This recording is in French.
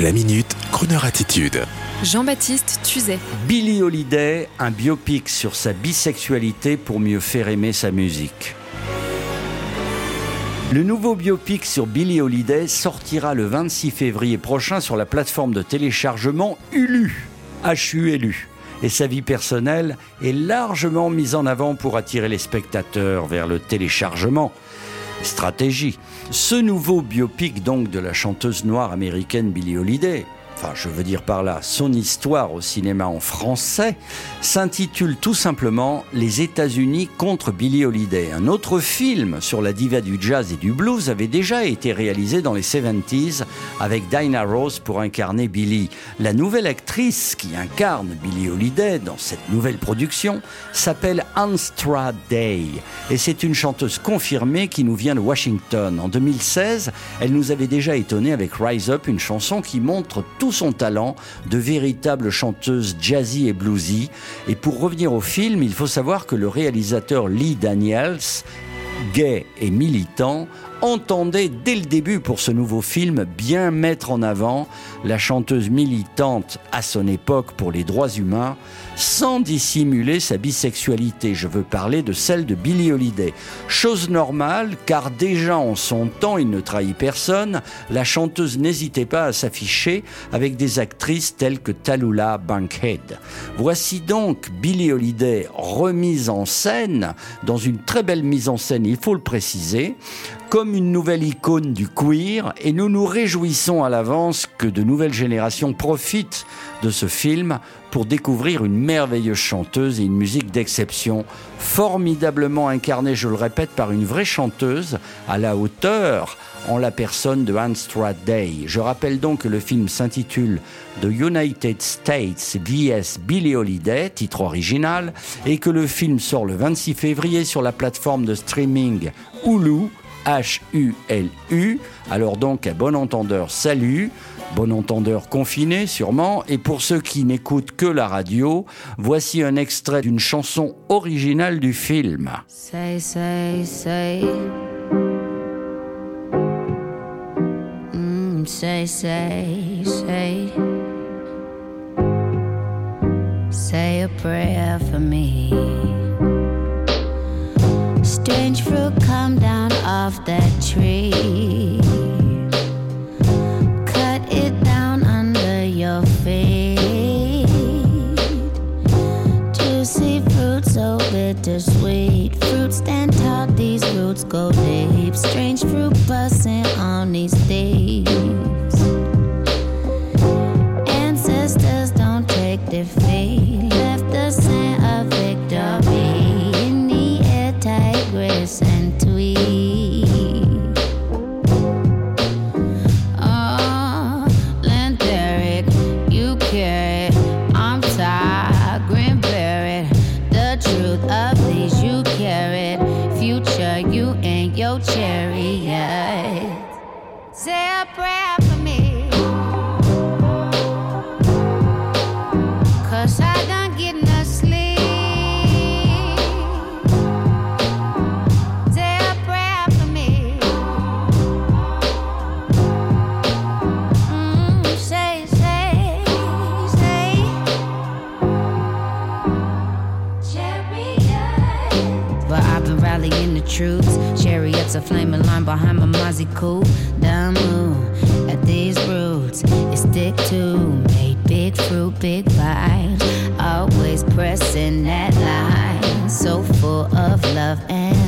La minute, Kroneur attitude. Jean-Baptiste Tuzet. Billy Holiday, un biopic sur sa bisexualité pour mieux faire aimer sa musique. Le nouveau biopic sur Billy Holiday sortira le 26 février prochain sur la plateforme de téléchargement Hulu. HULU. Et sa vie personnelle est largement mise en avant pour attirer les spectateurs vers le téléchargement. Stratégie. Ce nouveau biopic donc de la chanteuse noire américaine Billie Holiday enfin je veux dire par là, son histoire au cinéma en français, s'intitule tout simplement Les États-Unis contre Billie Holiday. Un autre film sur la diva du jazz et du blues avait déjà été réalisé dans les 70s avec Dinah Rose pour incarner Billie. La nouvelle actrice qui incarne Billie Holiday dans cette nouvelle production s'appelle Anstra Day et c'est une chanteuse confirmée qui nous vient de Washington. En 2016, elle nous avait déjà étonné avec Rise Up, une chanson qui montre tout son talent de véritable chanteuse jazzy et bluesy. Et pour revenir au film, il faut savoir que le réalisateur Lee Daniels gay et militant, entendait dès le début pour ce nouveau film bien mettre en avant la chanteuse militante à son époque pour les droits humains, sans dissimuler sa bisexualité. Je veux parler de celle de Billie Holiday. Chose normale, car déjà en son temps, il ne trahit personne, la chanteuse n'hésitait pas à s'afficher avec des actrices telles que Talula Bankhead. Voici donc Billie Holiday remise en scène, dans une très belle mise en scène, il faut le préciser, comme une nouvelle icône du queer et nous nous réjouissons à l'avance que de nouvelles générations profitent de ce film pour découvrir une merveilleuse chanteuse et une musique d'exception, formidablement incarnée, je le répète, par une vraie chanteuse à la hauteur en la personne de Anstra Day. Je rappelle donc que le film s'intitule The United States vs Billie Holiday, titre original, et que le film sort le 26 février sur la plateforme de streaming Hulu H-U-L-U. Alors donc, à bon entendeur, salut. Bon entendeur confiné, sûrement. Et pour ceux qui n'écoutent que la radio, voici un extrait d'une chanson originale du film. Say, say, say. Mm, say, say, say. Say a prayer for me. Strange fruit come down off that tree. Cut it down under your feet. Juicy fruit, so bittersweet. Fruit stand tall, these roots go deep. Strange fruit busting on these thieves. Chariot. Say a prayer the troops. Chariots of flaming line behind my Mozzie cool. Down move at these roots. It stick to made big fruit, big vibes. Always pressing that line. So full of love and